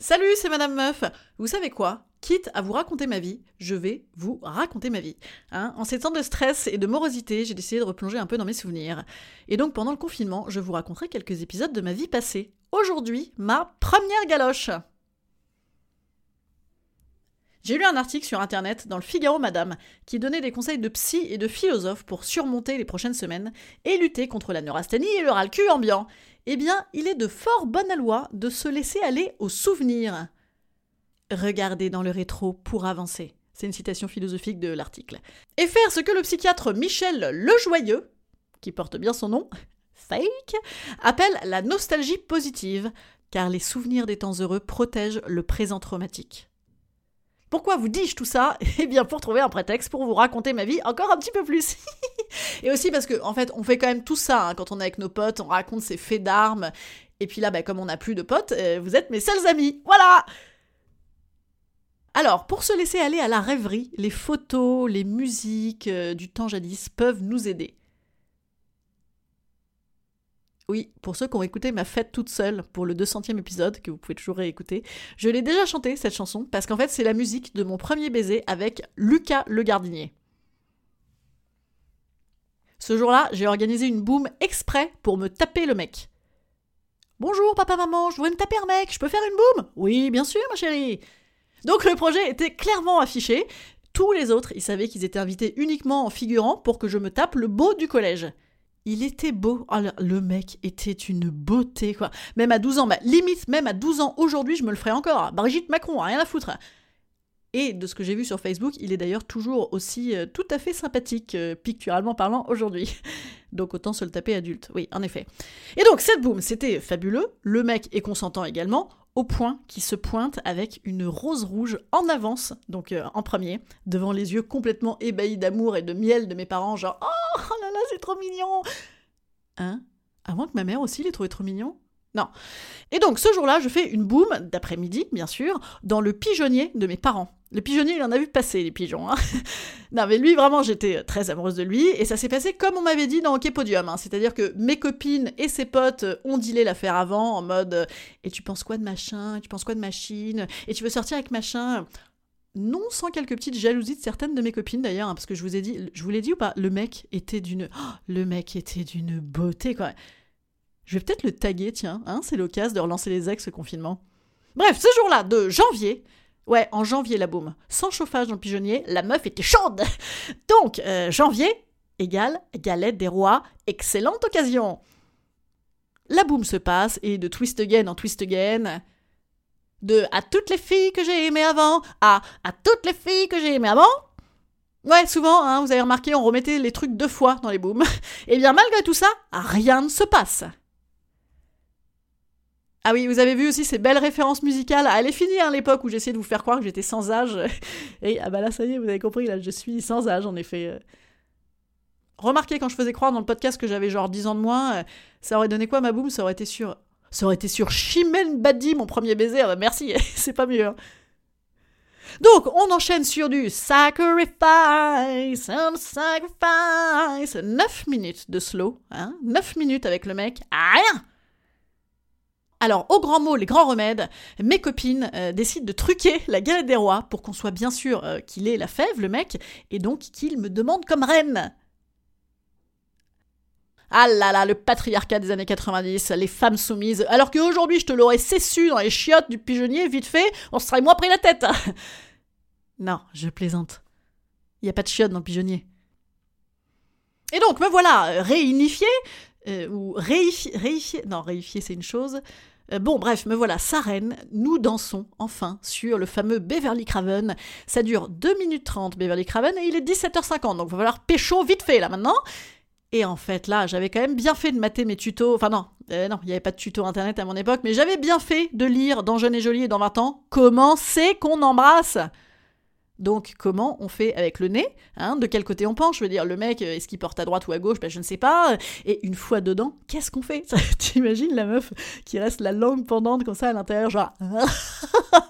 Salut, c'est Madame Meuf. Vous savez quoi? Quitte à vous raconter ma vie, je vais vous raconter ma vie. Hein en ces temps de stress et de morosité, j'ai décidé de replonger un peu dans mes souvenirs. Et donc pendant le confinement, je vous raconterai quelques épisodes de ma vie passée. Aujourd'hui, ma première galoche. J'ai lu un article sur internet dans le Figaro Madame qui donnait des conseils de psy et de philosophes pour surmonter les prochaines semaines et lutter contre la neurasthénie et le ras cul ambiant. Eh bien, il est de fort bonne loi de se laisser aller aux souvenirs. Regardez dans le rétro pour avancer. C'est une citation philosophique de l'article. Et faire ce que le psychiatre Michel Lejoyeux, qui porte bien son nom, fake, appelle la nostalgie positive, car les souvenirs des temps heureux protègent le présent traumatique. Pourquoi vous dis-je tout ça Eh bien pour trouver un prétexte pour vous raconter ma vie encore un petit peu plus. et aussi parce que en fait on fait quand même tout ça hein. quand on est avec nos potes, on raconte ses faits d'armes. Et puis là, bah, comme on n'a plus de potes, euh, vous êtes mes seuls amis. Voilà alors, pour se laisser aller à la rêverie, les photos, les musiques euh, du temps jadis peuvent nous aider. Oui, pour ceux qui ont écouté ma fête toute seule pour le 200e épisode, que vous pouvez toujours réécouter, je l'ai déjà chanté cette chanson, parce qu'en fait c'est la musique de mon premier baiser avec Lucas le gardinier. Ce jour-là, j'ai organisé une boum exprès pour me taper le mec. Bonjour papa maman, je voudrais me taper un mec, je peux faire une boum? Oui, bien sûr ma chérie. Donc le projet était clairement affiché. Tous les autres, ils savaient qu'ils étaient invités uniquement en figurant pour que je me tape le beau du collège. Il était beau. Oh, le mec était une beauté, quoi. Même à 12 ans, bah, limite, même à 12 ans aujourd'hui, je me le ferais encore. Brigitte Macron, rien à foutre. Et de ce que j'ai vu sur Facebook, il est d'ailleurs toujours aussi euh, tout à fait sympathique, euh, picturalement parlant, aujourd'hui. Donc autant se le taper adulte, oui, en effet. Et donc cette boum, c'était fabuleux. Le mec est consentant également au point qu'il se pointe avec une rose rouge en avance, donc euh, en premier, devant les yeux complètement ébahis d'amour et de miel de mes parents, genre Oh, oh là là, c'est trop mignon Hein? Avant que ma mère aussi l'ait trouvé trop mignon? Non. Et donc ce jour-là, je fais une boum, d'après-midi, bien sûr, dans le pigeonnier de mes parents. Le pigeonnier, il en a vu passer, les pigeons. Hein. non, mais lui, vraiment, j'étais très amoureuse de lui. Et ça s'est passé comme on m'avait dit dans Hockey Podium. Hein. C'est-à-dire que mes copines et ses potes ont dealé l'affaire avant, en mode Et tu penses quoi de machin? Et tu penses quoi de machine? Et tu veux sortir avec machin? Non sans quelques petites jalousies de certaines de mes copines d'ailleurs, hein, parce que je vous ai dit, je vous l'ai dit ou pas, le mec était d'une, oh, le mec était d'une beauté quoi. Je vais peut-être le taguer, tiens, hein, c'est l'occasion de relancer les ex confinement. Bref, ce jour-là de janvier, Ouais, en janvier la boum. Sans chauffage dans le pigeonnier, la meuf était chaude. Donc, euh, janvier égale galette des rois, excellente occasion. La boum se passe et de twist again en twist again. De à toutes les filles que j'ai aimées avant, à à toutes les filles que j'ai aimées avant. Ouais, souvent, hein, vous avez remarqué, on remettait les trucs deux fois dans les booms. Et eh bien malgré tout ça, rien ne se passe. Ah oui, vous avez vu aussi ces belles références musicales. Ah, elle est finie hein, l'époque où j'essayais de vous faire croire que j'étais sans âge. Et ah bah là, ça y est, vous avez compris, là, je suis sans âge en effet. Remarquez quand je faisais croire dans le podcast que j'avais genre 10 ans de moins, euh, ça aurait donné quoi ma boum? Ça aurait été sur. Ça aurait été sur Chimène Badi, mon premier baiser. Ah bah merci, c'est pas mieux. Hein. Donc, on enchaîne sur du sacrifice, and sacrifice. 9 minutes de slow, hein 9 minutes avec le mec, rien alors, au grand mot, les grands remèdes, mes copines euh, décident de truquer la galette des rois pour qu'on soit bien sûr euh, qu'il ait la fève, le mec, et donc qu'il me demande comme reine. Ah là là, le patriarcat des années 90, les femmes soumises. Alors qu'aujourd'hui, je te l'aurais cessu dans les chiottes du pigeonnier, vite fait, on se serait moins pris la tête. non, je plaisante. Il n'y a pas de chiottes dans le pigeonnier. Et donc, me voilà réunifié, euh, ou réifié, non, réifié c'est une chose. Euh, bon, bref, me voilà, Sarène, nous dansons enfin sur le fameux Beverly Craven. Ça dure 2 minutes 30, Beverly Craven, et il est 17h50, donc il va falloir pécho vite fait là maintenant. Et en fait, là, j'avais quand même bien fait de mater mes tutos. Enfin, non, euh, non, il n'y avait pas de tuto internet à mon époque, mais j'avais bien fait de lire dans Jeune et Jolie et dans 20 ans comment c'est qu'on embrasse? Donc, comment on fait avec le nez hein, De quel côté on penche? Je veux dire, le mec, euh, est-ce qu'il porte à droite ou à gauche? Ben, Je ne sais pas. Et une fois dedans, qu'est-ce qu'on fait? T'imagines la meuf qui reste la langue pendante comme ça à l'intérieur, genre.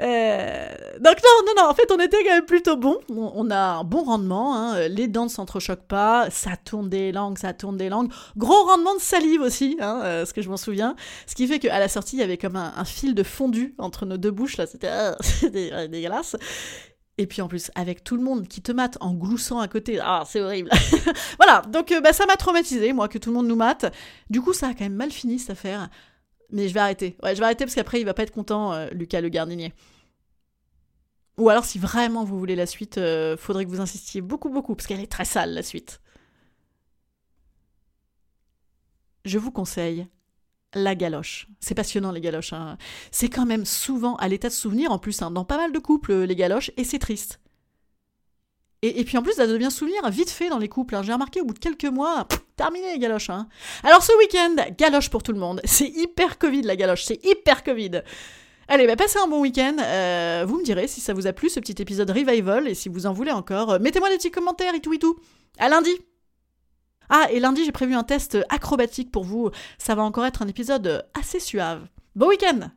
Euh, donc non, non, non, en fait on était quand même plutôt bon. On, a un bon rendement, hein. les dents ne s'entrechoquent pas, ça tourne des langues, ça tourne des langues. Gros rendement de salive aussi, hein, euh, ce que je m'en souviens. Ce qui fait qu'à la sortie il y avait comme un, fil de fondu entre nos deux bouches, là c'était euh, dégueulasse. Et puis en plus, avec tout le monde qui te mate en gloussant à côté, ah, c'est horrible. voilà, donc bah, ça m'a traumatisé, moi, que tout le monde nous mate. Du coup, ça a quand même mal fini cette affaire. Mais je vais arrêter. Ouais, je vais arrêter parce qu'après, il va pas être content, euh, Lucas le gardinier. Ou alors, si vraiment vous voulez la suite, euh, faudrait que vous insistiez beaucoup, beaucoup, parce qu'elle est très sale, la suite. Je vous conseille la galoche. C'est passionnant, les galoches. Hein. C'est quand même souvent à l'état de souvenir, en plus, hein, dans pas mal de couples, les galoches, et c'est triste. Et, puis en plus, ça devient souvenir vite fait dans les couples. Hein. J'ai remarqué au bout de quelques mois, terminé les galoches. Hein. Alors ce week-end, galoche pour tout le monde. C'est hyper Covid la galoche, c'est hyper Covid. Allez, bah, passez un bon week-end. Euh, vous me direz si ça vous a plu ce petit épisode revival et si vous en voulez encore. Euh, mettez-moi des petits commentaires et tout et tout. À lundi. Ah, et lundi, j'ai prévu un test acrobatique pour vous. Ça va encore être un épisode assez suave. Bon week-end